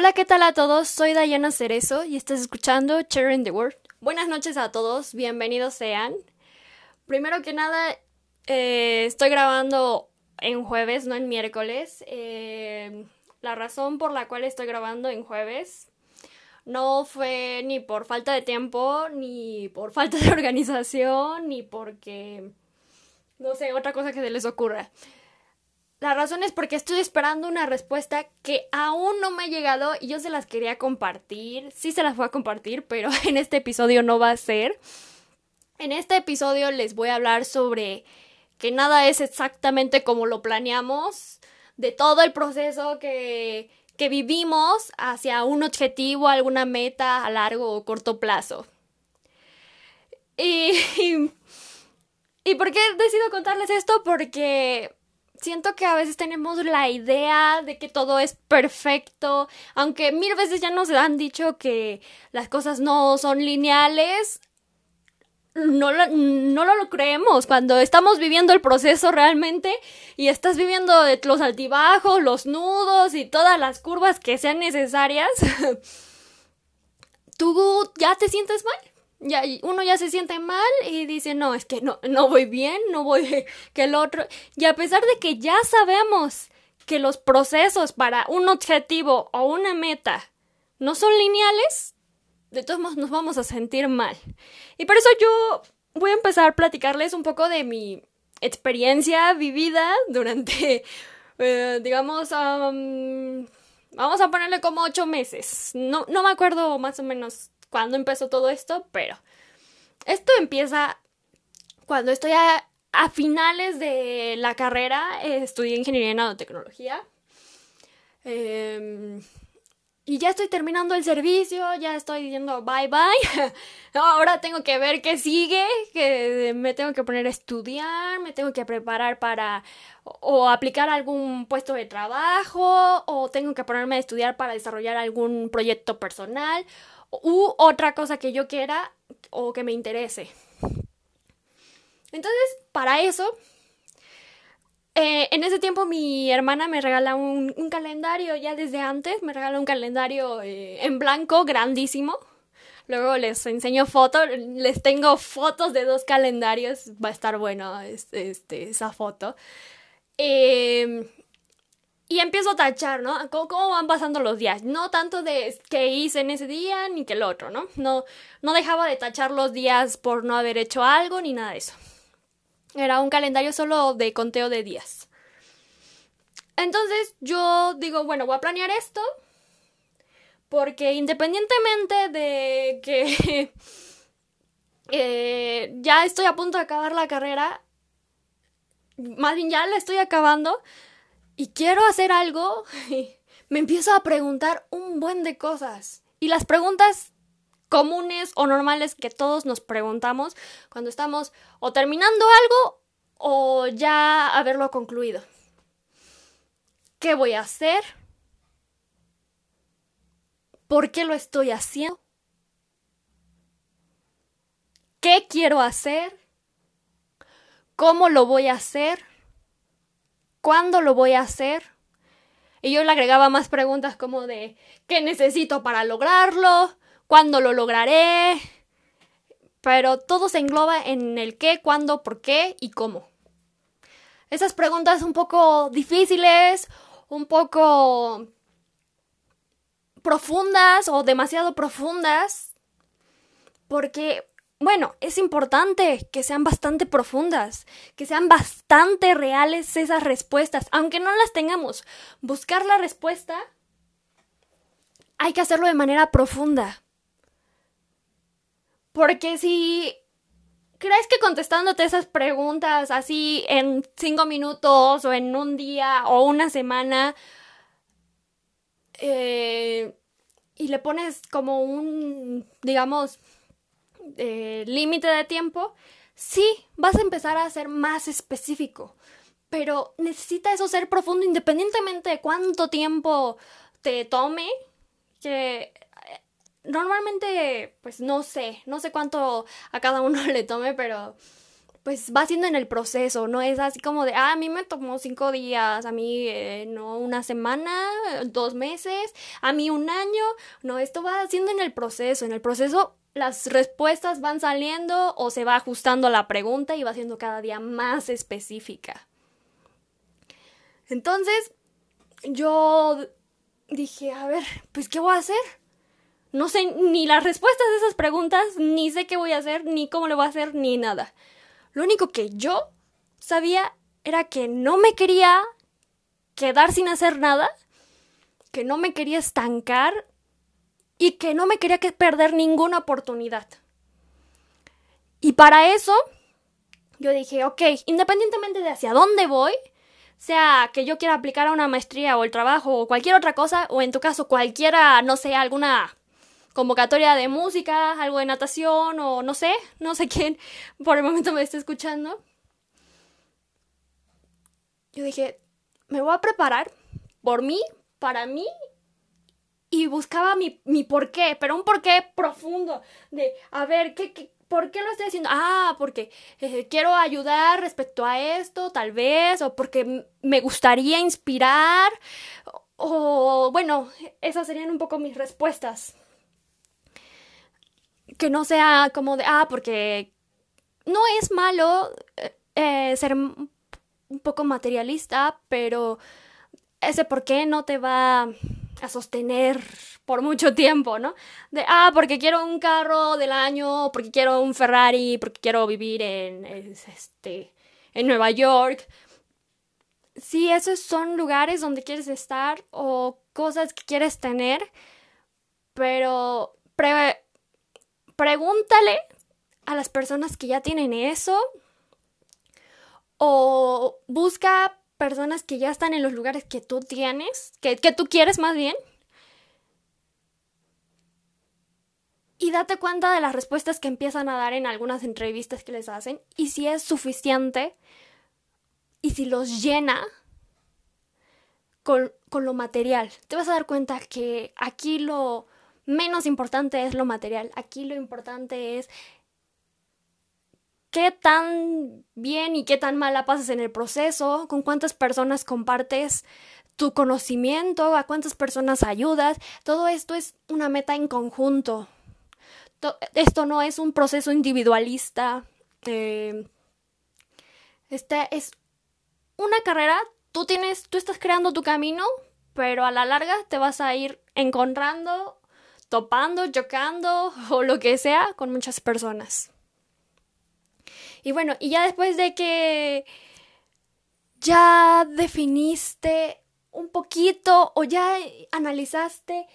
Hola, ¿qué tal a todos? Soy Diana Cerezo y estás escuchando Sharing the World. Buenas noches a todos, bienvenidos sean. Primero que nada, eh, estoy grabando en jueves, no en miércoles. Eh, la razón por la cual estoy grabando en jueves no fue ni por falta de tiempo, ni por falta de organización, ni porque, no sé, otra cosa que se les ocurra. La razón es porque estoy esperando una respuesta que aún no me ha llegado y yo se las quería compartir. Sí se las voy a compartir, pero en este episodio no va a ser. En este episodio les voy a hablar sobre que nada es exactamente como lo planeamos, de todo el proceso que, que vivimos hacia un objetivo, alguna meta a largo o corto plazo. Y, y, ¿y por qué decido contarles esto? Porque siento que a veces tenemos la idea de que todo es perfecto, aunque mil veces ya nos han dicho que las cosas no son lineales, no lo, no lo creemos. Cuando estamos viviendo el proceso realmente y estás viviendo los altibajos, los nudos y todas las curvas que sean necesarias, tú ya te sientes mal ya uno ya se siente mal y dice, no, es que no, no voy bien, no voy que el otro. Y a pesar de que ya sabemos que los procesos para un objetivo o una meta no son lineales, de todos modos nos vamos a sentir mal. Y por eso yo voy a empezar a platicarles un poco de mi experiencia vivida durante, eh, digamos, vamos a ponerle como ocho meses. No, no me acuerdo más o menos cuándo empezó todo esto, pero esto empieza cuando estoy a, finales de la carrera, eh, estudié ingeniería en nanotecnología. Em, y ya estoy terminando el servicio, ya estoy diciendo bye bye. Ahora tengo que ver qué sigue, que me tengo que poner a estudiar, me tengo que preparar para o aplicar algún puesto de trabajo, o tengo que ponerme a estudiar para desarrollar algún proyecto personal, u otra cosa que yo quiera o que me interese. Entonces, para eso, eh, en ese tiempo mi hermana me regala un, calendario, ya desde antes, me regala un calendario eh, en blanco grandísimo. Luego les enseño fotos, les tengo fotos de dos calendarios, va a estar bueno este, esa foto. Eh, y empiezo a tachar, ¿no? ¿Cómo, van pasando los días? No tanto de qué hice en ese día ni que el otro, ¿no? No, no dejaba de tachar los días por no haber hecho algo ni nada de eso. Era un calendario solo de conteo de días. Entonces yo digo, bueno, voy a planear esto. Porque independientemente de que eh, ya estoy a punto de acabar la carrera, más bien ya la estoy acabando, y quiero hacer algo, me empiezo a preguntar un buen de cosas. Y las preguntas comunes o normales que todos nos preguntamos cuando estamos o terminando algo o ya haberlo concluido. ¿Qué voy a hacer? ¿Por qué lo estoy haciendo? ¿Qué quiero hacer? ¿Cómo lo voy a hacer? ¿Cuándo lo voy a hacer? Y yo le agregaba más preguntas como de ¿qué necesito para lograrlo? ¿Cuándo lo lograré? Pero todo se engloba en el qué, cuándo, por qué y cómo. Esas preguntas un poco difíciles, un poco profundas o demasiado profundas, porque bueno, es importante que sean bastante profundas, que sean bastante reales esas respuestas, aunque no las tengamos. Buscar la respuesta hay que hacerlo de manera profunda. Porque si crees que contestándote esas preguntas así en cinco minutos o en un día o una semana eh, y le pones como un, digamos, eh, límite de tiempo, sí, vas a empezar a ser más específico. Pero necesita eso ser profundo independientemente de cuánto tiempo te tome. Que eh, normalmente, pues no sé, no sé cuánto a cada uno le tome, pero pues va siendo en el proceso, no es así como de, ah, a mí me tomó cinco días, a mí eh, no una semana, dos meses, a mí un año, no, esto va siendo en el proceso, en el proceso las respuestas van saliendo o se va ajustando la pregunta y va siendo cada día más específica. Entonces, yo dije, a ver, pues, ¿qué voy a hacer? No sé ni las respuestas de esas preguntas, ni sé qué voy a hacer, ni cómo lo voy a hacer, ni nada. Lo único que yo sabía era que no me quería quedar sin hacer nada, que no me quería estancar y que no me quería perder ninguna oportunidad. Y para eso yo dije, ok, independientemente de hacia dónde voy, sea que yo quiera aplicar a una maestría o el trabajo o cualquier otra cosa, o en tu caso cualquiera, no sé, alguna convocatoria de música, algo de natación o no sé, no sé quién por el momento me está escuchando. Yo dije, me voy a preparar por mí, para mí, y buscaba mi, mi porqué, pero un porqué profundo, de, a ver, ¿qué, qué, por qué lo estoy haciendo? Ah, porque eh, quiero ayudar respecto a esto, tal vez, o porque me gustaría inspirar, o bueno, esas serían un poco mis respuestas que no sea como de, ah, porque no es malo eh, eh, ser un poco materialista, pero ese por qué no te va a sostener por mucho tiempo, ¿no? De, ah, porque quiero un carro del año, porque quiero un Ferrari, porque quiero vivir en, este, en Nueva York. Sí, esos son lugares donde quieres estar o cosas que quieres tener, pero pregúntale a las personas que ya tienen eso o busca personas que ya están en los lugares que tú tienes, que, que tú quieres más bien. Y date cuenta de las respuestas que empiezan a dar en algunas entrevistas que les hacen y si es suficiente y si los llena con, con lo material. Te vas a dar cuenta que aquí lo, menos importante es lo material. Aquí lo importante es qué tan bien y qué tan mal la pasas en el proceso, con cuántas personas compartes tu conocimiento, a cuántas personas ayudas. Todo esto es una meta en conjunto. Esto no es un proceso individualista. Eh, este es una carrera. Tú tienes, tú estás creando tu camino, pero a la larga te vas a ir encontrando topando, chocando o lo que sea con muchas personas. Y bueno, y ya después de que ya definiste un poquito o ya analizaste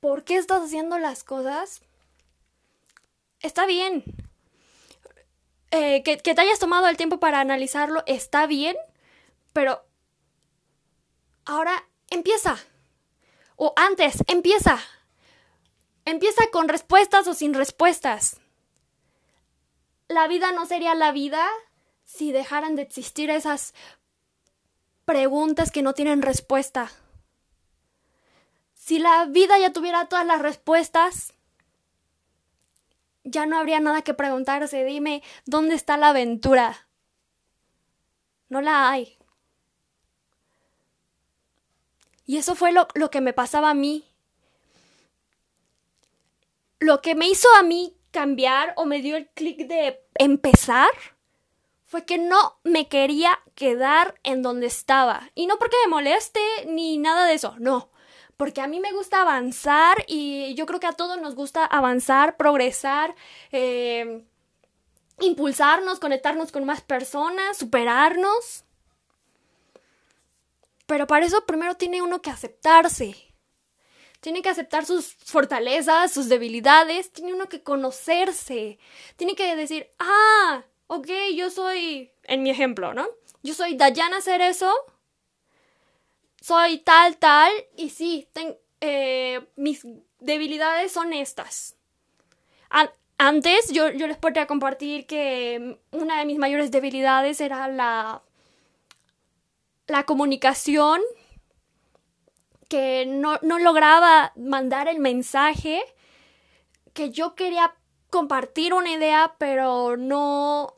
por qué estás haciendo las cosas, está bien. Eh, que, que te hayas tomado el tiempo para analizarlo está bien, pero ahora empieza. O antes, empieza. Empieza con respuestas o sin respuestas. La vida no sería la vida si dejaran de existir esas preguntas que no tienen respuesta. Si la vida ya tuviera todas las respuestas, ya no habría nada que preguntarse. Dime, ¿dónde está la aventura? No la hay. Y eso fue lo, lo que me pasaba a mí lo que me hizo a mí cambiar o me dio el clic de empezar fue que no me quería quedar en donde estaba. Y no porque me moleste ni nada de eso, no. Porque a mí me gusta avanzar y yo creo que a todos nos gusta avanzar, progresar, eh, impulsarnos, conectarnos con más personas, superarnos. Pero para eso primero tiene uno que aceptarse. Tiene que aceptar sus fortalezas, sus debilidades, tiene uno que conocerse, tiene que decir, ah, ok, yo soy, en mi ejemplo, ¿no? Yo soy Dayana Cerezo, soy tal, tal, y sí, eh, mis debilidades son estas. antes yo, yo les podría compartir que una de mis mayores debilidades era la, la comunicación que no, lograba mandar el mensaje, que yo quería compartir una idea, pero no,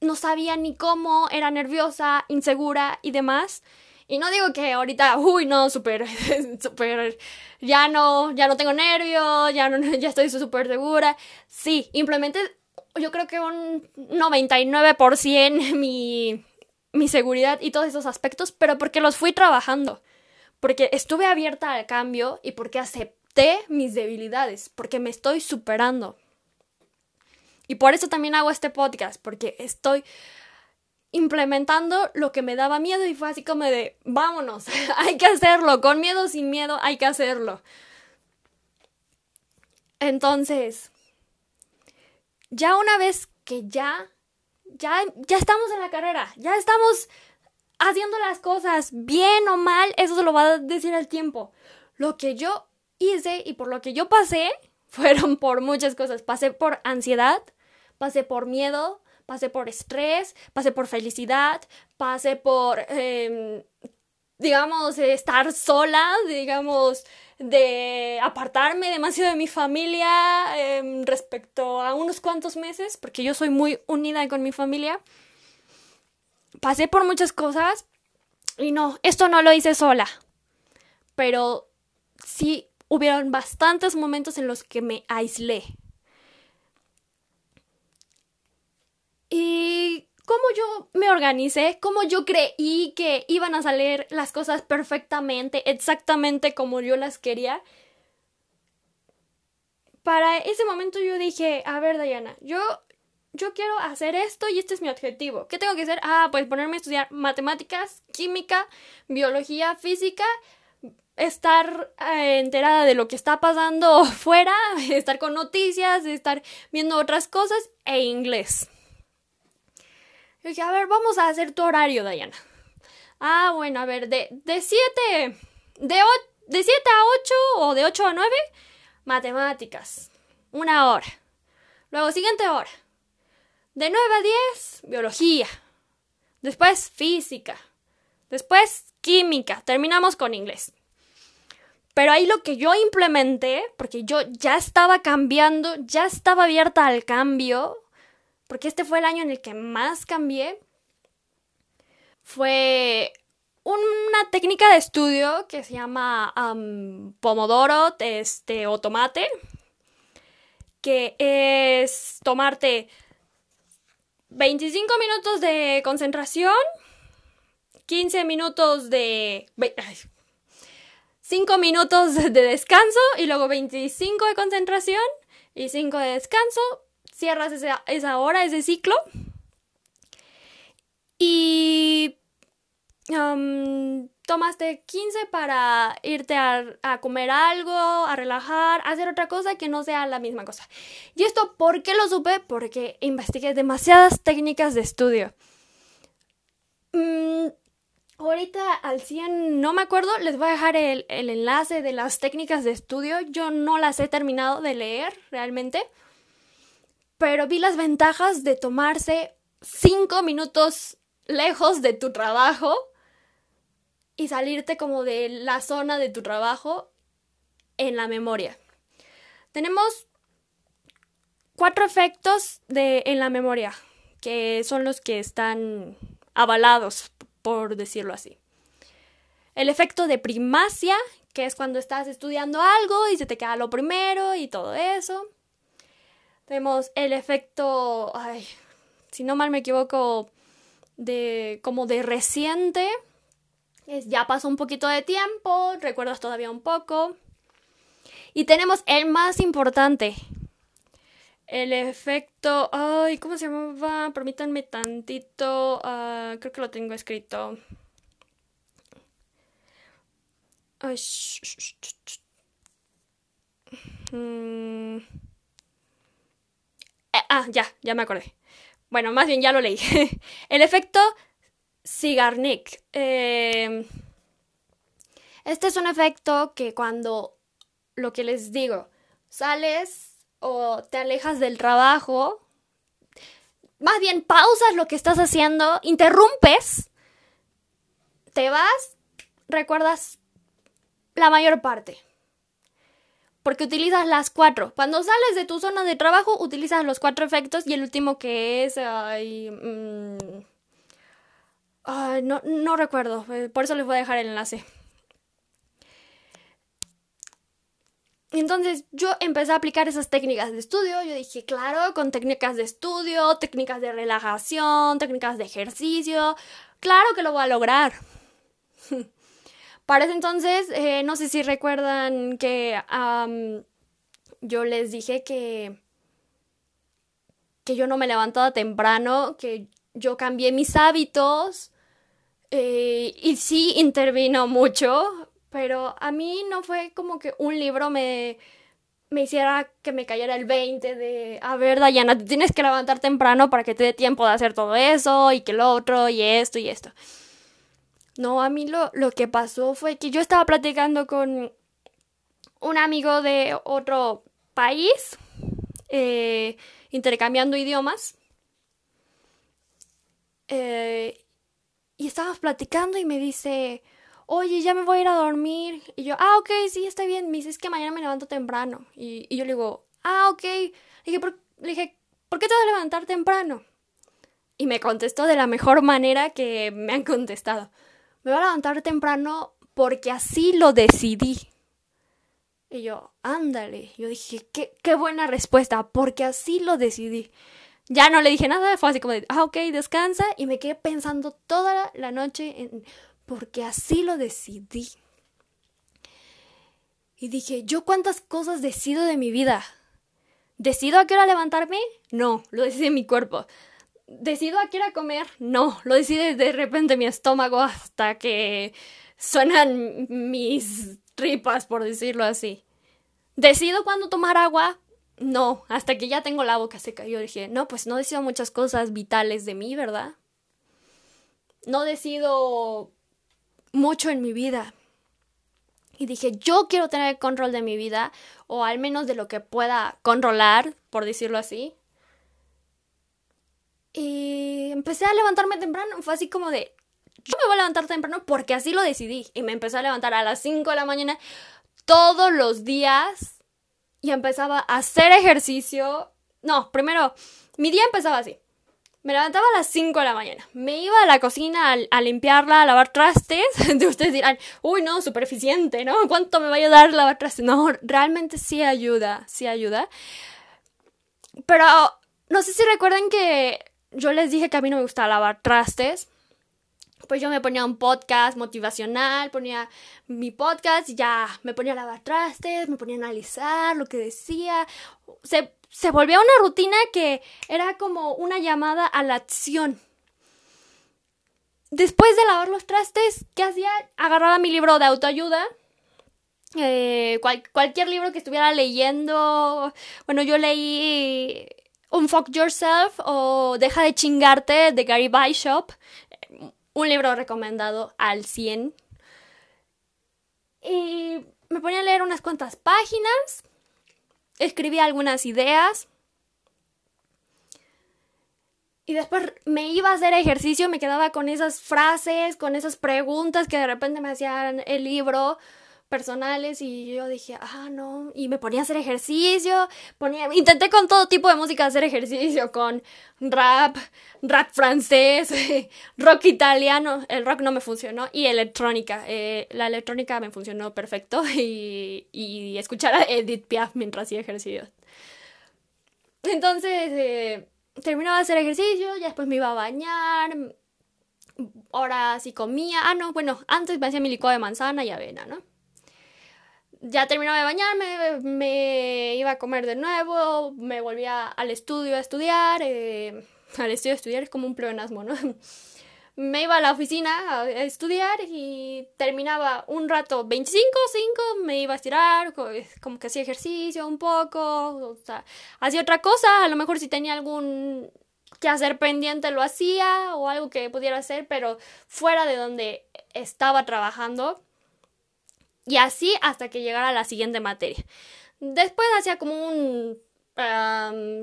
no sabía ni cómo, era nerviosa, insegura y demás. Y no digo que ahorita, uy, no, súper, ya no, ya no tengo nervios, ya, no, ya estoy súper segura. Sí, implementé, yo creo que un 99% mi, mi seguridad y todos esos aspectos, pero porque los fui trabajando. Porque estuve abierta al cambio y porque acepté mis debilidades, porque me estoy superando. Y por eso también hago este podcast, porque estoy implementando lo que me daba miedo y fue así como de, vámonos, hay que hacerlo, con miedo, sin miedo, hay que hacerlo. Entonces, ya una vez que ya, ya, ya estamos en la carrera, ya estamos haciendo las cosas bien o mal, eso se lo va a decir el tiempo. Lo que yo hice y por lo que yo pasé fueron por muchas cosas. Pasé por ansiedad, pasé por miedo, pasé por estrés, pasé por felicidad, pasé por, em, digamos, estar sola, digamos, de apartarme demasiado de mi familia em, respecto a unos cuantos meses, porque yo soy muy unida con mi familia. Pasé por muchas cosas y no, esto no lo hice sola, pero sí hubieron bastantes momentos en los que me aislé. Y cómo yo me organicé, cómo yo creí que iban a salir las cosas perfectamente, exactamente como yo las quería. Para ese momento yo dije, a ver Diana, yo yo quiero hacer esto y este es mi objetivo. ¿Qué tengo que hacer? Ah, pues ponerme a estudiar matemáticas, química, biología, física, estar eh, enterada de lo que está pasando fuera, estar con noticias, estar viendo otras cosas e inglés. Yo dije, a ver, vamos a hacer tu horario, Diana. Ah, bueno, a ver, de 7 de, de 7 a 8 o de 8 a 9, matemáticas. Una hora. Luego, siguiente hora. De 9 a 10, biología. Después, física. Después, química. Terminamos con inglés. Pero ahí lo que yo implementé, porque yo ya estaba cambiando, ya estaba abierta al cambio, porque este fue el año en el que más cambié, fue una técnica de estudio que se llama pomodoro este, o tomate, que es tomarte 25 minutos de concentración, 15 minutos de... 5 minutos de descanso y luego 25 de concentración y 5 de descanso cierras esa, hora, ese ciclo. Y tomaste 15 para irte a, comer algo, a relajar, a hacer otra cosa que no sea la misma cosa. ¿Y esto por qué lo supe? Porque investigué demasiadas técnicas de estudio. Mm, ahorita al 100 no me acuerdo, les voy a dejar el, el enlace de las técnicas de estudio. Yo no las he terminado de leer realmente pero vi las ventajas de tomarse cinco minutos lejos de tu trabajo y salirte como de la zona de tu trabajo en la memoria. Tenemos cuatro efectos de, en la memoria, que son los que están avalados, por decirlo así. El efecto de primacia, que es cuando estás estudiando algo y se te queda lo primero y todo eso. Tenemos el efecto, ay, si no mal me equivoco, de como de reciente. Ya pasó un poquito de tiempo, recuerdas todavía un poco. Y tenemos el más importante, el efecto, ay, ¿cómo se llamaba? Permítanme tantito, ah, creo que lo tengo escrito. Ay, mm. Eh, ah, ya, ya me acordé. Bueno, más bien ya lo leí. el efecto Cigarnik. Em, este es un efecto que cuando, lo que les digo, sales o te alejas del trabajo, más bien pausas lo que estás haciendo, interrumpes, te vas, recuerdas la mayor parte. porque utilizas las cuatro. Cuando sales de tu zona de trabajo, utilizas los cuatro efectos y el último que es... Ay, no, no recuerdo, eh, por eso les voy a dejar el enlace. Entonces yo empecé a aplicar esas técnicas de estudio. Yo dije, claro, con técnicas de estudio, técnicas de relajación, técnicas de ejercicio, claro que lo voy a lograr. Para ese entonces, eh, no sé si recuerdan que yo les dije que, que yo no me levantaba temprano, que yo cambié mis hábitos eh, y sí intervino mucho, pero a mí no fue como que un libro me, me hiciera que me cayera el 20 de, a ver, Dayana, te tienes que levantar temprano para que te dé tiempo de hacer todo eso y que lo otro y esto y esto. No, a mí lo, lo que pasó fue que yo estaba platicando con un amigo de otro país, eh, intercambiando idiomas. Eh, y estábamos platicando y me dice, oye, ya me voy a ir a dormir. Y yo, ah, ok, sí, está bien. Me dice, es que mañana me levanto temprano. Y, yo le digo, ah, ok. Le dije, ¿por, dije, ¿por qué te vas a levantar temprano? Y me contestó de la mejor manera que me han contestado. Me voy a levantar temprano porque así lo decidí. Y yo, ándale. Yo dije, qué, qué buena respuesta, porque así lo decidí. Ya no le dije nada, fue así como de, ah, ok, descansa. Y me quedé pensando toda la noche en porque así lo decidí. Y dije, ¿yo cuántas cosas decido de mi vida? ¿Decido a qué hora levantarme? No, lo decide mi cuerpo. ¿Decido a qué hora comer? No, lo decide de repente mi estómago hasta que suenan mis tripas, por decirlo así. ¿Decido cuándo tomar agua? No, hasta que ya tengo la boca seca. Yo dije, no, pues no decido muchas cosas vitales de mí, ¿verdad? No decido mucho en mi vida. Y dije, yo quiero tener control de mi vida, o al menos de lo que pueda controlar, por decirlo así. Y empecé a levantarme temprano. Fue así como de, yo me voy a levantar temprano porque así lo decidí. Y me empecé a levantar a las 5 de la mañana todos los días. Y empezaba a hacer ejercicio. No, primero, mi día empezaba así. Me levantaba a las 5 de la mañana. Me iba a la cocina a, limpiarla, a lavar trastes. De ustedes dirán, uy, no, súper eficiente, ¿no? ¿Cuánto me va a ayudar lavar trastes? No, realmente sí ayuda, sí ayuda. Pero no sé si recuerdan que yo les dije que a mí no me gustaba lavar trastes. Pues yo me ponía un podcast motivacional, ponía mi podcast y ya me ponía a lavar trastes, me ponía a analizar lo que decía. Se se volvió una rutina que era como una llamada a la acción. Después de lavar los trastes, ¿qué hacía? Agarraba mi libro de autoayuda. Eh, cualquier libro que estuviera leyendo. Bueno, yo leí Unfuck Yourself o Deja de chingarte de Gary Bishop. Un libro recomendado al 100. Y me ponía a leer unas cuantas páginas escribía algunas ideas. Y después me iba a hacer ejercicio, me quedaba con esas frases, con esas preguntas que de repente me hacían el libro personales y yo dije, ah, no, y me ponía a hacer ejercicio, ponía, intenté con todo tipo de música hacer ejercicio, con rap, rap francés, rock italiano, el rock no me funcionó, y electrónica, eh, la electrónica me funcionó perfecto, y, y escuchar a Edith Piaf mientras hacía ejercicio. Entonces, eh, terminaba de hacer ejercicio, ya después me iba a bañar, ahora sí comía, ah, no, bueno, antes me hacía mi licuado de manzana y avena, ¿no? Ya terminaba de bañarme, me iba a comer de nuevo, me volvía al estudio a estudiar, eh, al estudio a estudiar es como un pleonasmo, ¿no? me iba a la oficina a estudiar y terminaba un rato 25, 5, me iba a estirar, como que hacía ejercicio un poco, o sea, hacía otra cosa, a lo mejor si tenía algún que hacer pendiente lo hacía o algo que pudiera hacer, pero fuera de donde estaba trabajando y así hasta que llegara la siguiente materia. Después hacía como un,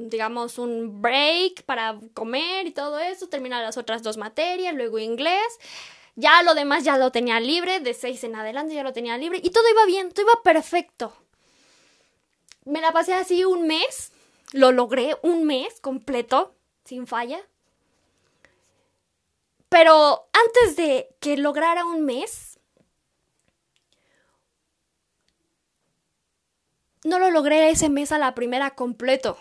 digamos, un break para comer y todo eso. Terminaba las otras dos materias, luego inglés. Ya lo demás ya lo tenía libre, de seis en adelante ya lo tenía libre. Y todo iba bien, todo iba perfecto. me la pasé así un mes, lo logré un mes completo, sin falla. Pero antes de que lograra un mes, no lo logré ese mes a la primera completo.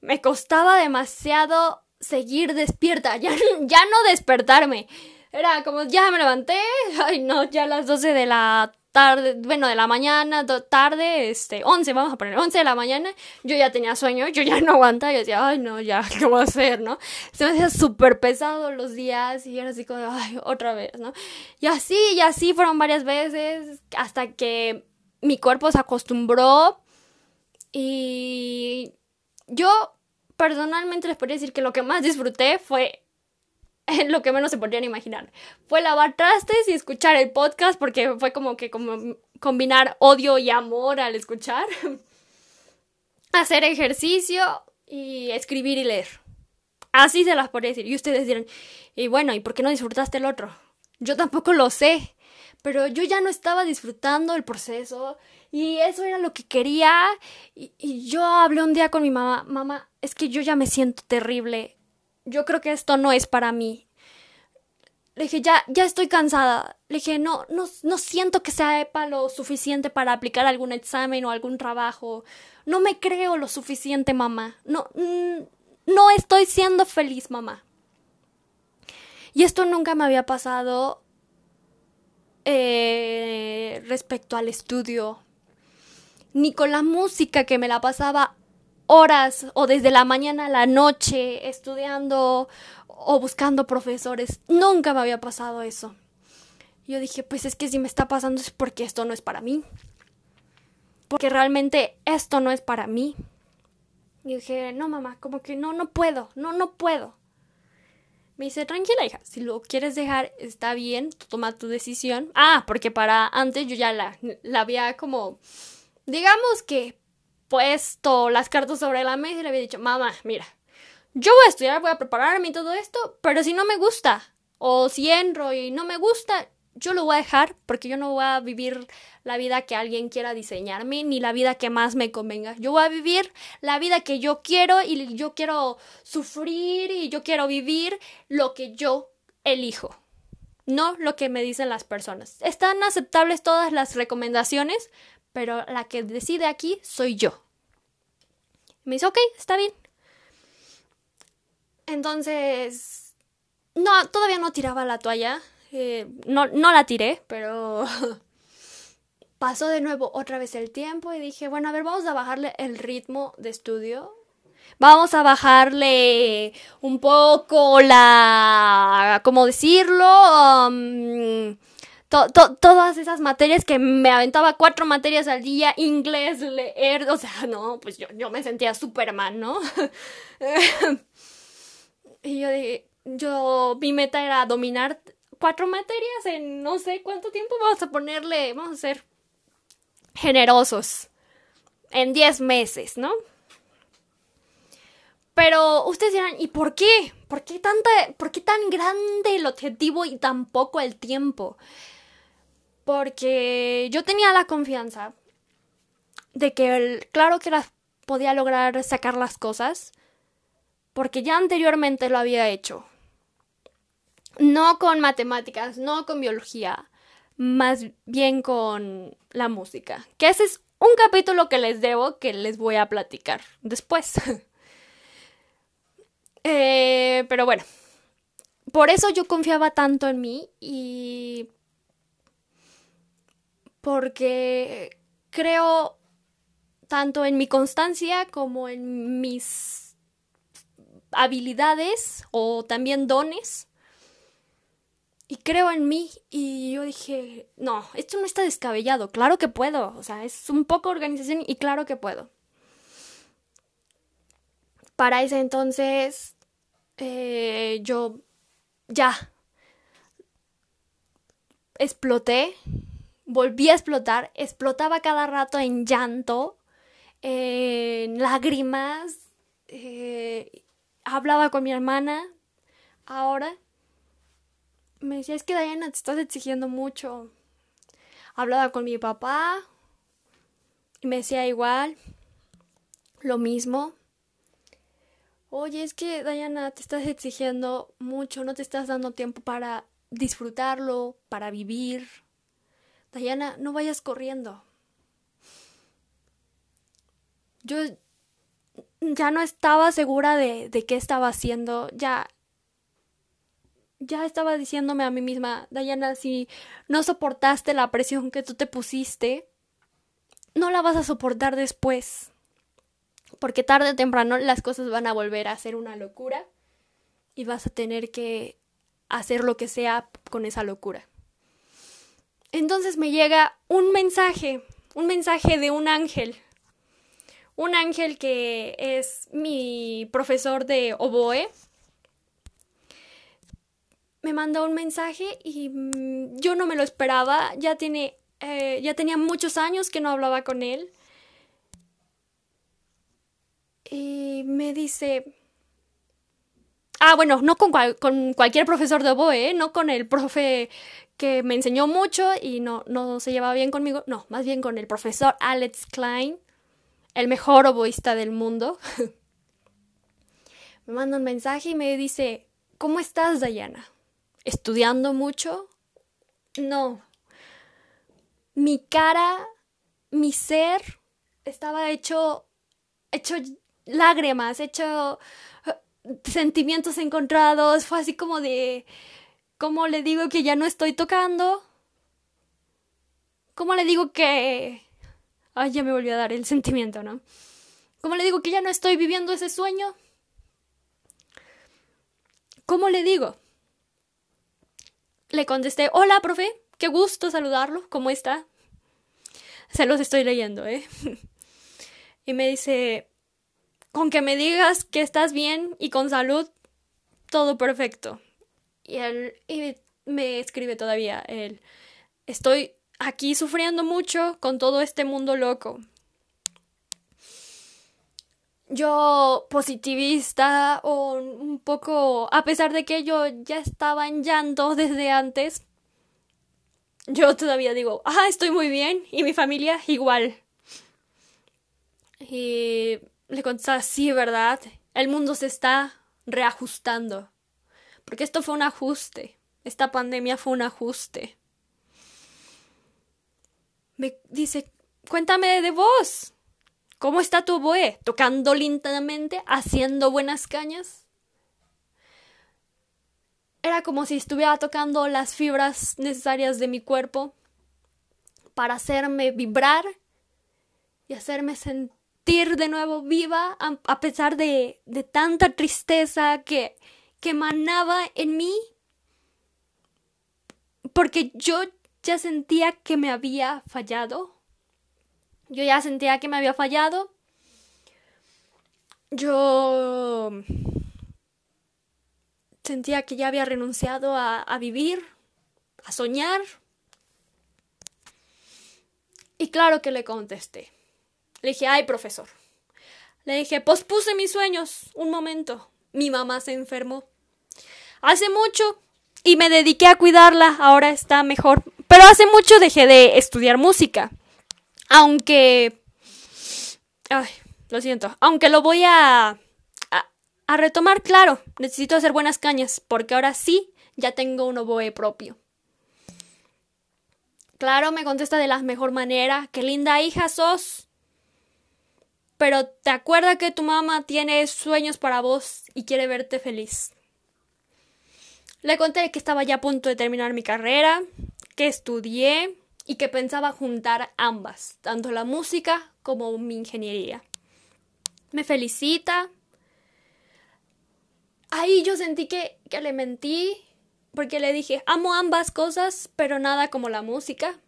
Me costaba demasiado seguir despierta, ya, ya no despertarme. Era como, ya me levanté, ay no, ya a las 12 de la tarde, bueno, de la mañana, tarde, este, 11, vamos a poner 11 de la mañana, yo ya tenía sueño, yo ya no aguantaba, yo decía, ay no, ya, ¿qué voy a hacer, no? Se me hacía súper pesado los días y era así como, ay, otra vez, ¿no? Y así, y así fueron varias veces hasta que mi cuerpo se acostumbró y yo personalmente les podría decir que lo que más disfruté fue lo que menos se podrían imaginar. Fue lavar trastes y escuchar el podcast porque fue como que como combinar odio y amor al escuchar. Hacer ejercicio y escribir y leer. Así se las podría decir. Y ustedes dirán, y bueno, ¿y por qué no disfrutaste el otro? Yo tampoco lo sé, pero yo ya no estaba disfrutando el proceso y eso era lo que quería. Y, yo hablé un día con mi mamá, mamá, es que yo ya me siento terrible yo creo que esto no es para mí. Le dije, ya, ya estoy cansada. Le dije, no, no, no siento que sea lo suficiente para aplicar algún examen o algún trabajo. No me creo lo suficiente, mamá. No, mm, no estoy siendo feliz, mamá. Y esto nunca me había pasado eh, respecto al estudio, ni con la música que me la pasaba horas o desde la mañana a la noche estudiando o buscando profesores. Nunca me había pasado eso. Yo dije, pues es que si me está pasando es porque esto no es para mí. Porque realmente esto no es para mí. Y dije, no mamá, como que no, no puedo, no, no puedo. Me dice, tranquila hija, si lo quieres dejar está bien, tú toma tu decisión. Ah, porque para antes yo ya la, la había como, digamos que puesto las cartas sobre la mesa y le había dicho, mamá, mira, yo voy a estudiar, voy a prepararme y todo esto, pero si no me gusta, o si entro y no me gusta, yo lo voy a dejar porque yo no voy a vivir la vida que alguien quiera diseñarme, ni la vida que más me convenga. Yo voy a vivir la vida que yo quiero y yo quiero sufrir y yo quiero vivir lo que yo elijo, no lo que me dicen las personas. Están aceptables todas las recomendaciones, pero la que decide aquí soy yo. Me dice, ok, está bien. Entonces, no, todavía no tiraba la toalla. Eh, no, no la tiré, pero pasó de nuevo otra vez el tiempo y dije, bueno, a ver, vamos a bajarle el ritmo de estudio. Vamos a bajarle un poco la... ¿Cómo decirlo? Um, todas esas materias que me aventaba cuatro materias al día, inglés, leer, o sea, no, pues yo, yo me sentía Superman, ¿no? y yo dije, yo, mi meta era dominar cuatro materias en no sé cuánto tiempo, vamos a ponerle, vamos a ser generosos, en diez meses, ¿no? Pero ustedes dirán, ¿y por qué? ¿Por qué, tanta, ¿Por qué tan grande el objetivo y tan poco el tiempo? porque yo tenía la confianza de que, claro que las podía lograr sacar las cosas, porque ya anteriormente lo había hecho. No con matemáticas, no con biología, más bien con la música. Que ese es un capítulo que les debo, que les voy a platicar después. Eh, pero bueno, por eso yo confiaba tanto en mí y porque creo tanto en mi constancia como en mis habilidades o también dones. Y creo en mí y yo dije, no, esto no está descabellado, claro que puedo, o sea, es un poco organización y claro que puedo. Para ese entonces, eh, yo ya exploté volví a explotar, explotaba cada rato en llanto, en lágrimas, eh, hablaba con mi hermana, ahora me decía, es que Diana, te estás exigiendo mucho. Hablaba con mi papá y me decía igual, lo mismo. Oye, es que Diana, te estás exigiendo mucho, no te estás dando tiempo para disfrutarlo, para vivir. Diana, no vayas corriendo. Yo ya no estaba segura de, de qué estaba haciendo, ya ya estaba diciéndome a mí misma, Diana, si no soportaste la presión que tú te pusiste, no la vas a soportar después. Porque tarde o temprano las cosas van a volver a ser una locura y vas a tener que hacer lo que sea con esa locura. Entonces me llega un mensaje, un mensaje de un ángel. Un ángel que es mi profesor de oboe me mandó un mensaje y mm, yo no me lo esperaba. Ya tiene, eh, ya tenía muchos años que no hablaba con él. Y me dice, ah, bueno, no con, con cualquier profesor de oboe, ¿eh? no con el profe que me enseñó mucho y no, no se llevaba bien conmigo, no, más bien con el profesor Alex Klein, el mejor oboísta del mundo. me manda un mensaje y me dice, ¿cómo estás, Dayana? Estudiando mucho. No. Mi cara, mi ser estaba hecho, hecho lágrimas, hecho eh, sentimientos encontrados. Fue así como de, ¿cómo le digo que ya no estoy tocando? ¿Cómo le digo que... Ay, ya me volvió a dar el sentimiento, ¿no? ¿Cómo le digo que ya no estoy viviendo ese sueño? ¿Cómo le digo? Le contesté, hola, profe, qué gusto saludarlo, ¿cómo está? Se los estoy leyendo, ¿eh? y me dice, con que me digas que estás bien y con salud, todo perfecto. Y él y me escribe todavía, él, estoy aquí sufriendo mucho con todo este mundo loco yo positivista o un poco, a pesar de que yo ya estaba en llanto desde antes, yo todavía digo, ah, estoy muy bien y mi familia igual. Y le contesta, sí, ¿verdad? El mundo se está reajustando. Porque esto fue un ajuste. Esta pandemia fue un ajuste. Me dice, cuéntame de vos. ¿Cómo está tu oboe? ¿Tocando lentamente? ¿Haciendo buenas cañas? Era como si estuviera tocando las fibras necesarias de mi cuerpo para hacerme vibrar y hacerme sentir de nuevo viva a, pesar de, de tanta tristeza que, que emanaba en mí. Porque yo ya sentía que me había fallado yo ya sentía que me había fallado. Yo sentía que ya había renunciado a, vivir, a soñar. Y claro que le contesté. Le dije, ay, profesor. Le dije, pospuse mis sueños un momento. Mi mamá se enfermó. Hace mucho y me dediqué a cuidarla. Ahora está mejor. Pero hace mucho dejé de estudiar música. Aunque... Ay, lo siento. Aunque lo voy a, a... retomar, claro. Necesito hacer buenas cañas, porque ahora sí ya tengo un oboe propio. Claro, me contesta de la mejor manera. Qué linda hija sos. Pero te acuerdas que tu mamá tiene sueños para vos y quiere verte feliz. Le conté que estaba ya a punto de terminar mi carrera, que estudié, y que pensaba juntar ambas, tanto la música como mi ingeniería. Me felicita. Ahí yo sentí que, que le mentí porque le dije, amo ambas cosas, pero nada como la música.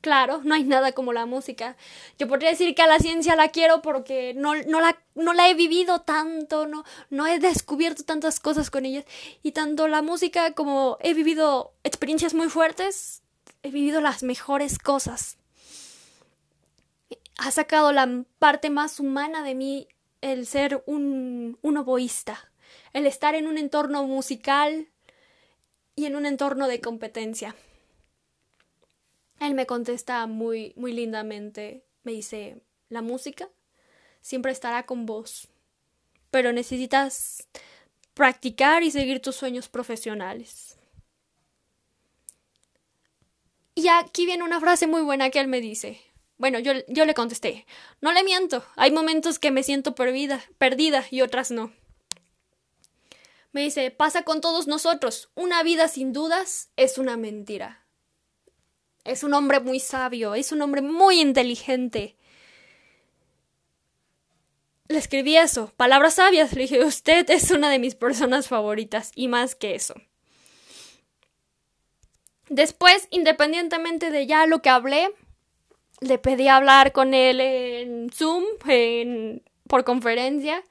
Claro, no hay nada como la música. Yo podría decir que a la ciencia la quiero porque no, no, la, no la he vivido tanto, no, no he descubierto tantas cosas con ellas. Y tanto la música como he vivido experiencias muy fuertes, he vivido las mejores cosas. Ha sacado la parte más humana de mí el ser un, un oboísta, el estar en un entorno musical y en un entorno de competencia. Él me contesta muy, muy lindamente, me dice, ¿la música? siempre estará con vos. Pero necesitas practicar y seguir tus sueños profesionales. Y aquí viene una frase muy buena que él me dice. Bueno, yo, yo le contesté, no le miento, hay momentos que me siento perdida, perdida y otras no. Me dice, pasa con todos nosotros, una vida sin dudas es una mentira. Es un hombre muy sabio, es un hombre muy inteligente. Le escribí eso, palabras sabias. Le dije, usted es una de mis personas favoritas y más que eso. Después, independientemente de ya lo que hablé, le pedí hablar con él en Zoom, en, por conferencia.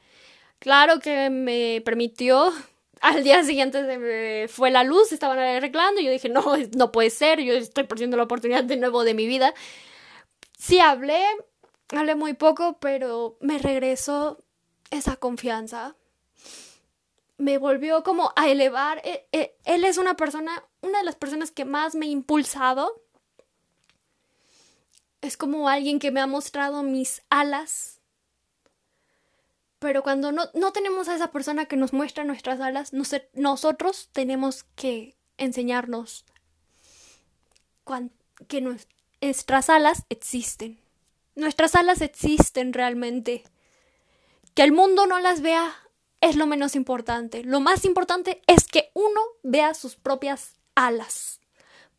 Claro que me permitió. Al día siguiente fue la luz, estaban arreglando y yo dije, no, no puede ser, yo estoy perdiendo la oportunidad de nuevo de mi vida. Sí hablé, hablé muy poco, pero me regresó esa confianza. Me volvió como a elevar. E, e, él es una persona, una de las personas que más me ha impulsado es como alguien que me ha mostrado mis alas. Pero cuando no, no tenemos a esa persona que nos muestra nuestras alas, nosotros tenemos que enseñarnos que nuestras alas existen. Nuestras alas existen realmente. Que el mundo no las vea es lo menos importante. Lo más importante es que uno vea sus propias alas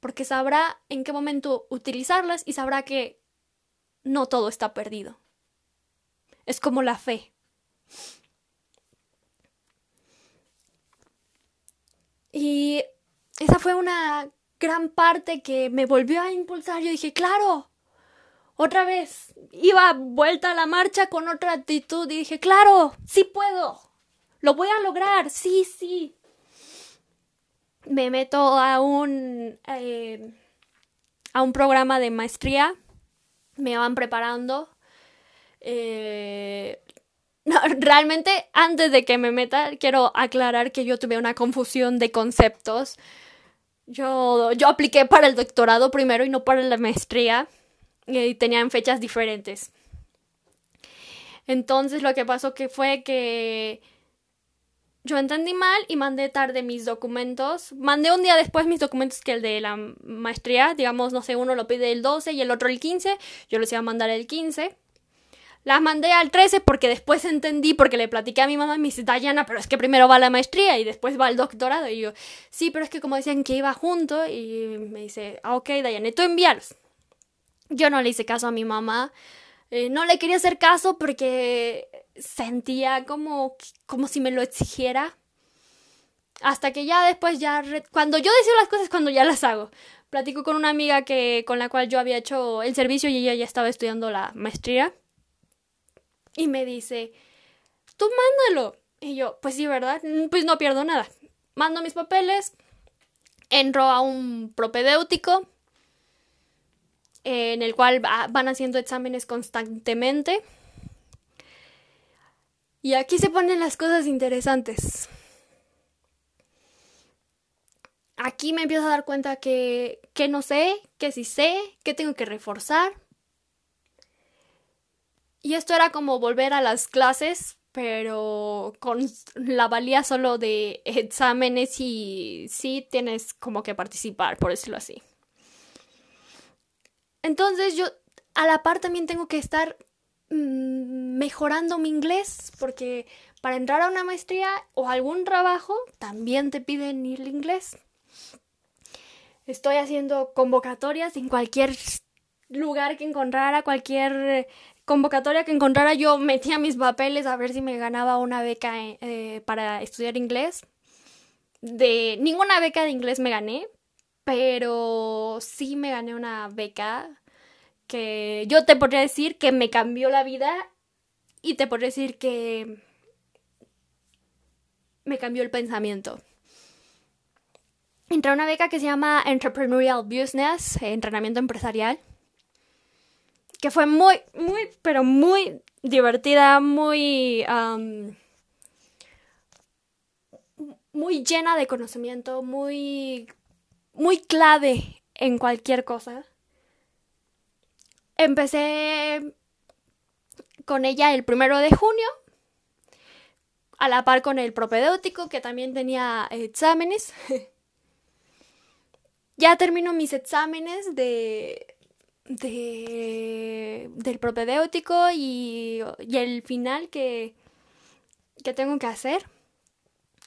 porque sabrá en qué momento utilizarlas y sabrá que no todo está perdido. Es como la fe. Y esa fue una gran parte que me volvió a impulsar. Yo dije, claro, otra vez. Iba vuelta a la marcha con otra actitud y dije, claro, sí puedo. Lo voy a lograr, sí, sí me meto a un, eh, a un programa de maestría, me van preparando. Eh, realmente, antes de que me meta, quiero aclarar que yo tuve una confusión de conceptos. Yo, yo apliqué para el doctorado primero y no para la maestría. Y tenían fechas diferentes. Entonces lo que pasó que fue que yo entendí mal y mandé tarde mis documentos. Mandé un día después mis documentos que el de la maestría. Digamos, no sé, uno lo pide el 12 y el otro el 15. Yo les iba a mandar el 15. Las mandé al 13 porque después entendí, porque le platiqué a mi mamá y me dice, Dayana, pero es que primero va la maestría y después va el doctorado. Y yo, sí, pero es que como decían que iba junto y me dice, ah, ok, Dayana, tú envíalos. Yo no le hice caso a mi mamá. Eh, no le quería hacer caso porque sentía como, como si me lo exigiera. Hasta que ya después, ya cuando yo decido las cosas, cuando ya las hago. Platico con una amiga que, con la cual yo había hecho el servicio y ella ya estaba estudiando la maestría. Y me dice, tú mándalo. Y yo, pues sí, ¿verdad? Mm, pues no pierdo nada. Mando mis papeles, entro a un propedéutico en el cual van haciendo exámenes constantemente y aquí se ponen las cosas interesantes. Aquí me empiezo a dar cuenta que, que no sé, que sí sé, que tengo que reforzar. Y esto era como volver a las clases, pero con la valía solo de exámenes y sí tienes como que participar, por decirlo así. Entonces yo a la par también tengo que estar Mm, mejorando mi inglés, porque para entrar a una maestría o algún trabajo también te piden el inglés. Estoy haciendo convocatorias en cualquier lugar que encontrara, cualquier convocatoria que encontrara, yo metía mis papeles a ver si me ganaba una beca eh, para estudiar inglés. De ninguna beca de inglés me gané, pero sí me gané una beca que yo te podría decir que me cambió la vida y te podría decir que me cambió el pensamiento. Entré a una beca que se llama Entrepreneurial Business, entrenamiento empresarial, que fue muy, muy, pero muy divertida, muy, muy llena de conocimiento, muy, muy clave en cualquier cosa empecé con ella el primero de junio, a la par con el propedéutico, que también tenía exámenes. ya termino mis exámenes de, de del propedéutico y, y el final que, que tengo que hacer.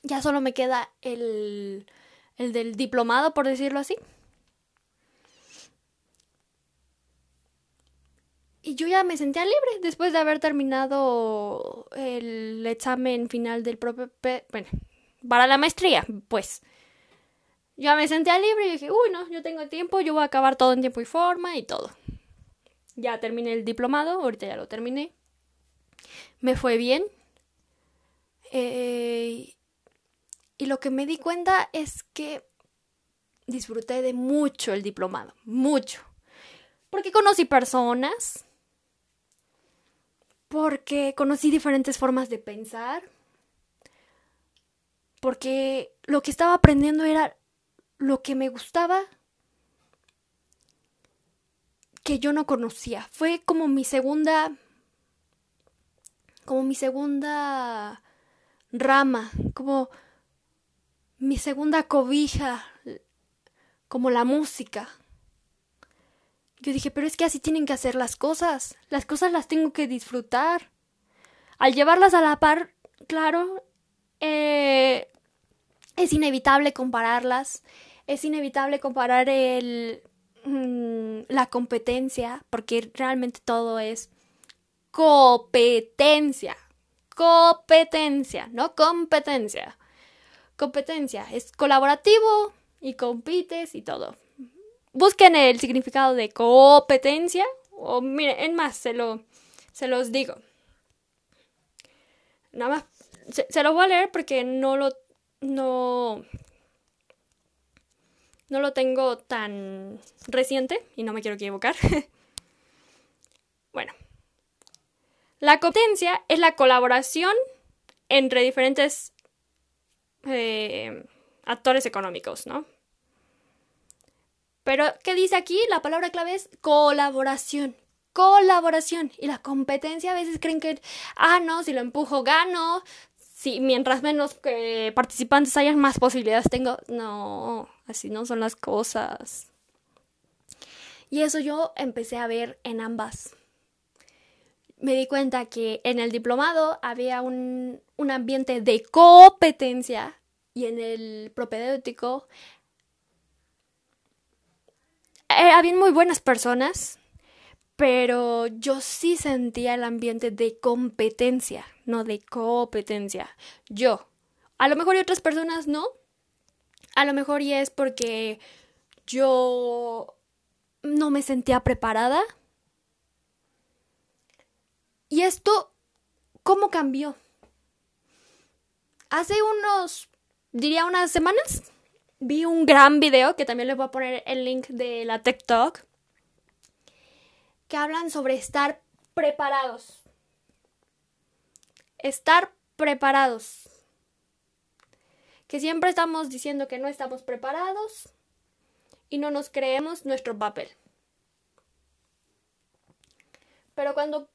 Ya solo me queda el, el del diplomado, por decirlo así. Y yo ya me sentía libre después de haber terminado el examen final del propio... Bueno, para la maestría, pues. Ya me sentía libre y dije, uy, no, yo tengo tiempo, yo voy a acabar todo en tiempo y forma y todo. Ya terminé el diplomado, ahorita ya lo terminé. Me fue bien. Eh, y lo que me di cuenta es que disfruté de mucho el diplomado, mucho. Porque conocí personas, porque conocí diferentes formas de pensar, porque lo que estaba aprendiendo era lo que me gustaba que yo no conocía. Fue como mi segunda como mi segunda rama, como mi segunda cobija, como la música. Yo dije, pero es que así tienen que hacer las cosas. Las cosas las tengo que disfrutar. Al llevarlas a la par, claro, eh, es inevitable compararlas. Es inevitable comparar el, mm, la competencia, porque realmente todo es competencia. Competencia, no competencia. Competencia es colaborativo y compites y todo busquen el significado de competencia. O miren, en más, se, lo, se los digo. Nada más, se, se lo voy a leer porque no lo, no, no lo tengo tan reciente y no me quiero equivocar. bueno, la competencia es la colaboración entre diferentes eh, actores económicos, ¿no? Pero, ¿qué dice aquí? La palabra clave es colaboración. Colaboración. Y la competencia a veces creen que, ah, no, si lo empujo, gano. Si mientras menos que participantes hayan, más posibilidades tengo. No, así no son las cosas. Y eso yo empecé a ver en ambas. Me di cuenta que en el diplomado había un, un ambiente de competencia y en el propedéutico eh, habían muy buenas personas, pero yo sí sentía el ambiente de competencia, no de competencia. Yo. A lo mejor y otras personas no. A lo mejor y es porque yo no me sentía preparada. Y esto, ¿cómo cambió? Hace unos, diría unas semanas, vi un gran video, que también les voy a poner el link de la TikTok, que hablan sobre estar preparados. Estar preparados. Que siempre estamos diciendo que no estamos preparados y no nos creemos nuestro papel. Pero cuando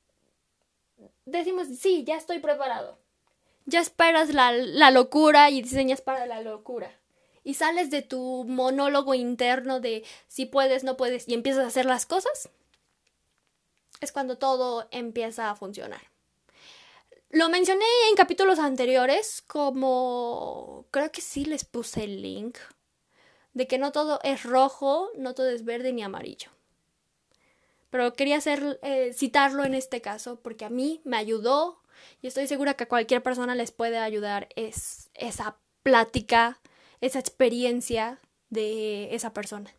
decimos, sí, ya estoy preparado, ya esperas la, la locura y diseñas para la locura y sales de tu monólogo interno de si puedes, no puedes y empiezas a hacer las cosas, es cuando todo empieza a funcionar. Lo mencioné en capítulos anteriores, como creo que sí les puse el link, de que no todo es rojo, no todo es verde ni amarillo. Pero quería hacer, eh, citarlo en este caso porque a mí me ayudó y estoy segura que a cualquier persona les puede ayudar es, esa plática esa experiencia de esa persona.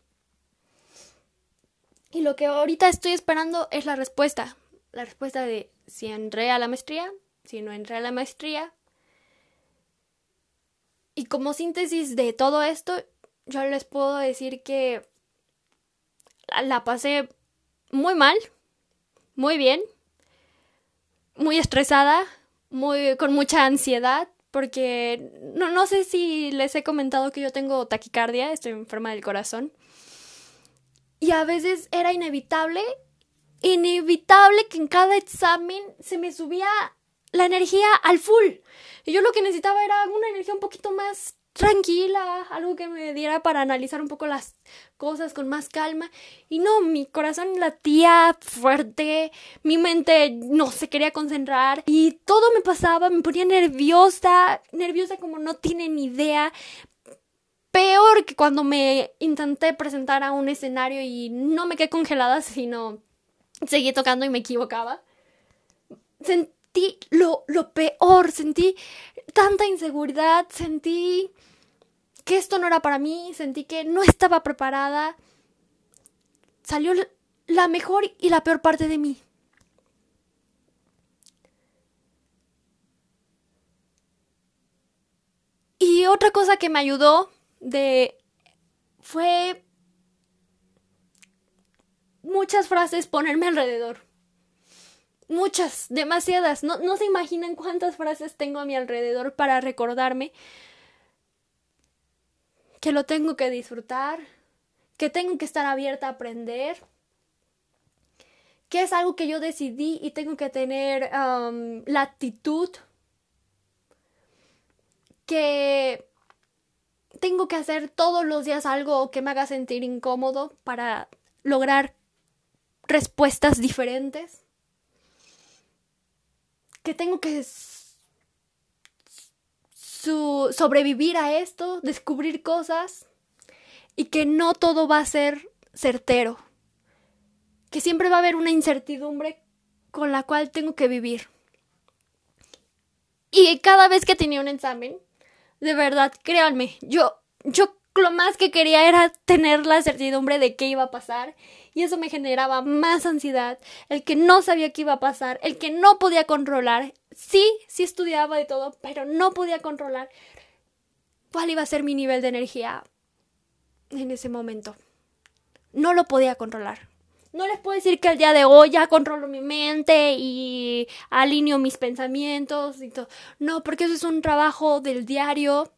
Y lo que ahorita estoy esperando es la respuesta. La respuesta de si entré a la maestría, si no entré a la maestría. Y como síntesis de todo esto, yo les puedo decir que la pasé muy mal, muy bien, muy estresada, muy con mucha ansiedad, porque no, no sé si les he comentado que yo tengo taquicardia, estoy enferma del corazón. Y a veces era inevitable inevitable que en cada examen se me subía la energía al full. Y yo lo que necesitaba era una energía un poquito más tranquila, algo que me diera para analizar un poco las cosas con más calma. Y no, mi corazón latía fuerte, mi mente no se quería concentrar y todo me pasaba, me ponía nerviosa, nerviosa como no tienen idea. Peor que cuando me intenté presentar a un escenario y no me quedé congelada, sino seguí tocando y me equivocaba. Sentí lo, lo peor, sentí tanta inseguridad, sentí que esto no era para mí, sentí que no estaba preparada. Salió la mejor y la peor parte de mí. Y otra cosa que me ayudó de fue muchas frases ponerme alrededor. Muchas, demasiadas. No, no se imaginan cuántas frases tengo a mi alrededor para recordarme que lo tengo que disfrutar, que tengo que estar abierta a aprender, que es algo que yo decidí y tengo que tener um, la actitud, que tengo que hacer todos los días algo que me haga sentir incómodo para lograr respuestas diferentes, que tengo que sobrevivir a esto, descubrir cosas y que no todo va a ser certero, que siempre va a haber una incertidumbre con la cual tengo que vivir. Y cada vez que tenía un examen, de verdad, créanme, yo, yo lo más que quería era tener la certidumbre de qué iba a pasar y eso me generaba más ansiedad, el que no sabía qué iba a pasar, el que no podía controlar. Sí, sí estudiaba de todo, pero no podía controlar cuál iba a ser mi nivel de energía en ese momento. No lo podía controlar. No les puedo decir que el día de hoy ya controlo mi mente y alineo mis pensamientos y todo. No, porque eso es un trabajo del diario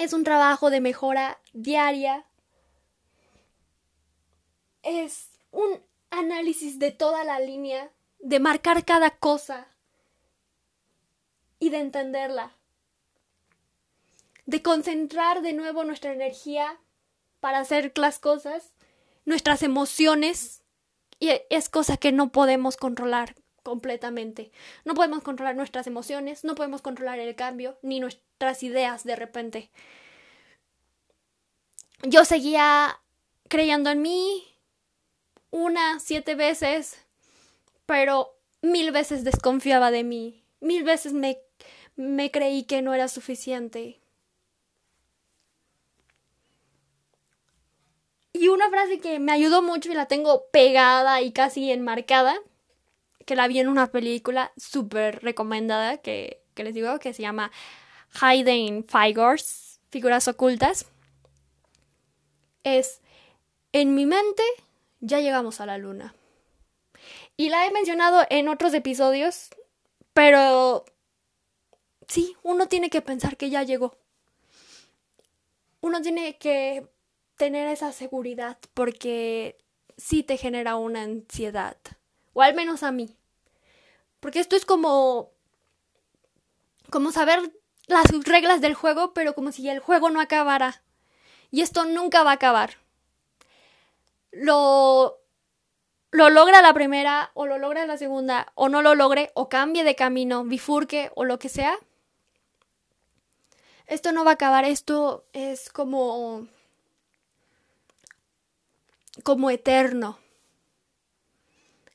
es un trabajo de mejora diaria. Es un análisis de toda la línea, de marcar cada cosa y de entenderla. De concentrar de nuevo nuestra energía para hacer las cosas, nuestras emociones, y es cosa que no podemos controlar completamente. No podemos controlar nuestras emociones, no podemos controlar el cambio, ni nuestras ideas de repente. Yo seguía creyendo en mí una, siete veces, pero mil veces desconfiaba de mí, mil veces me, me creí que no era suficiente. Y una frase que me ayudó mucho y la tengo pegada y casi enmarcada que la vi en una película súper recomendada que, les digo que se llama Hiding Figures, figuras ocultas. Es, en mi mente ya llegamos a la luna. Y la he mencionado en otros episodios, pero sí, uno tiene que pensar que ya llegó. Uno tiene que tener esa seguridad porque sí te genera una ansiedad, o al menos a mí. Porque esto es como. como saber las reglas del juego, pero como si el juego no acabara. Y esto nunca va a acabar. Lo. Lo logra la primera, o lo logra la segunda, o no lo logre, o cambie de camino, bifurque, o lo que sea. Esto no va a acabar, esto es como. como eterno.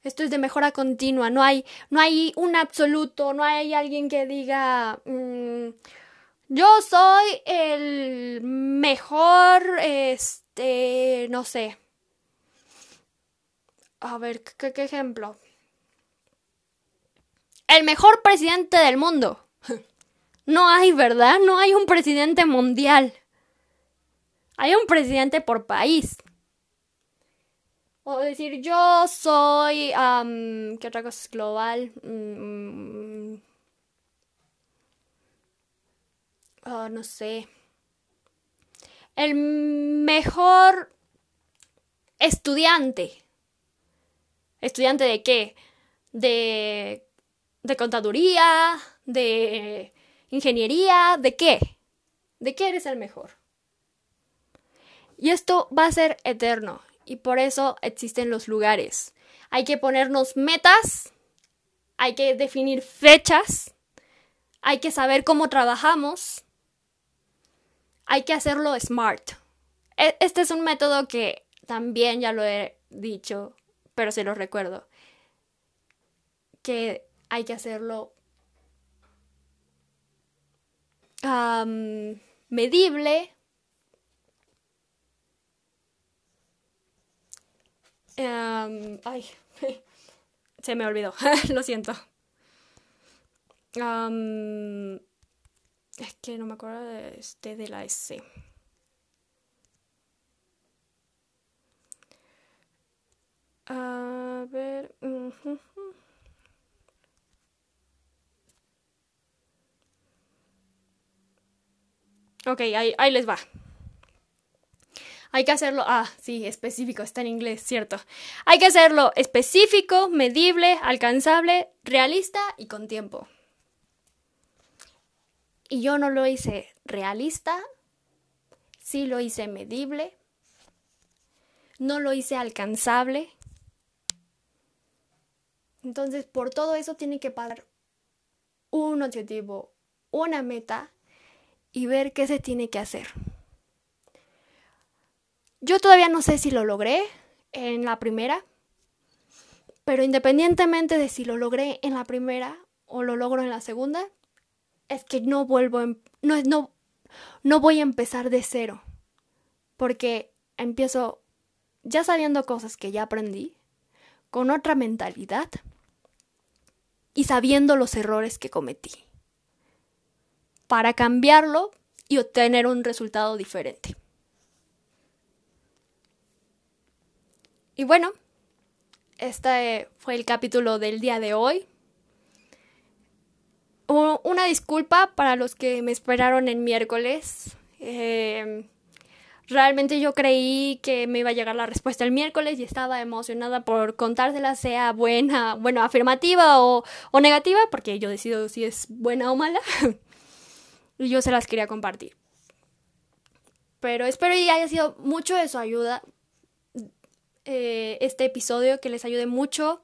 Esto es de mejora continua, no hay, no hay un absoluto, no hay alguien que diga, mm, yo soy el mejor, este, no sé. A ver, ¿qué, qué ejemplo? El mejor presidente del mundo. No hay, ¿verdad? No hay un presidente mundial. Hay un presidente por país. O decir, yo soy... ¿Qué otra cosa es global? Oh, no sé. El mejor estudiante. ¿Estudiante de qué? ¿De, de contaduría? ¿De ingeniería? ¿De qué? ¿De qué eres el mejor? Y esto va a ser eterno y por eso existen los lugares. Hay que ponernos metas, hay que definir fechas, hay que saber cómo trabajamos, hay que hacerlo smart. E, este es un método que también ya lo he dicho, pero se lo recuerdo, que hay que hacerlo medible, ay, se me olvidó, lo siento. es que no me acuerdo de, este, de la S ver. Ok, ahí, les va. Hay que hacerlo, ah, sí, específico, está en inglés, cierto. Hay que hacerlo específico, medible, alcanzable, realista y con tiempo. Y yo no lo hice realista, sí lo hice medible, no lo hice alcanzable. Entonces, por todo eso tiene que parar un objetivo, una meta y ver qué se tiene que hacer. Yo todavía no sé si lo logré en la primera, pero independientemente de si lo logré en la primera o lo logro en la segunda, es que no vuelvo, no, no, no voy a empezar de cero, porque empiezo ya sabiendo cosas que ya aprendí, con otra mentalidad y sabiendo los errores que cometí, para cambiarlo y obtener un resultado diferente. Y bueno, este fue el capítulo del día de hoy. Una disculpa para los que me esperaron en miércoles. Em, realmente yo creí que me iba a llegar la respuesta el miércoles y estaba emocionada por contársela, sea buena, bueno, afirmativa o negativa, porque yo decido si es buena o mala. y yo se las quería compartir. Pero espero y haya sido mucho de su ayuda, eh, este episodio, que les ayude mucho,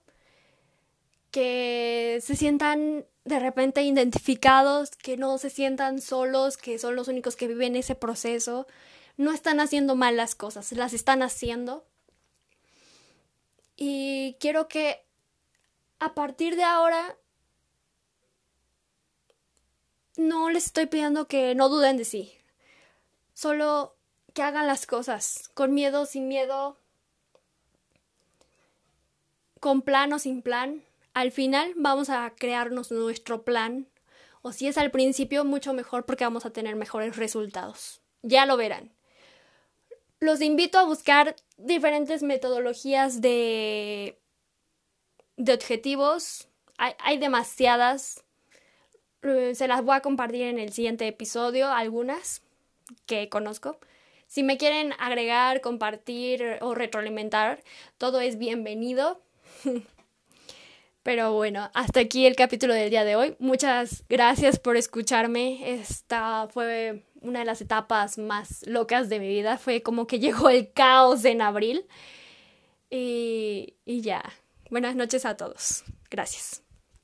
que se sientan de repente identificados, que no se sientan solos, que son los únicos que viven ese proceso. No están haciendo mal las cosas, las están haciendo. Y quiero que a partir de ahora no les estoy pidiendo que no duden de sí. Solo que hagan las cosas con miedo, sin miedo, con plan o sin plan, al final vamos a crearnos nuestro plan. O si es al principio, mucho mejor porque vamos a tener mejores resultados. Ya lo verán. Los invito a buscar diferentes metodologías de, de objetivos. Hay, hay demasiadas. Eh, se las voy a compartir en el siguiente episodio, algunas que conozco. Si me quieren agregar, compartir o retroalimentar, todo es bienvenido. Pero bueno, hasta aquí el capítulo del día de hoy. Muchas gracias por escucharme. Esta fue una de las etapas más locas de mi vida. Fue como que llegó el caos en abril. Y, y ya. Buenas noches a todos. Gracias.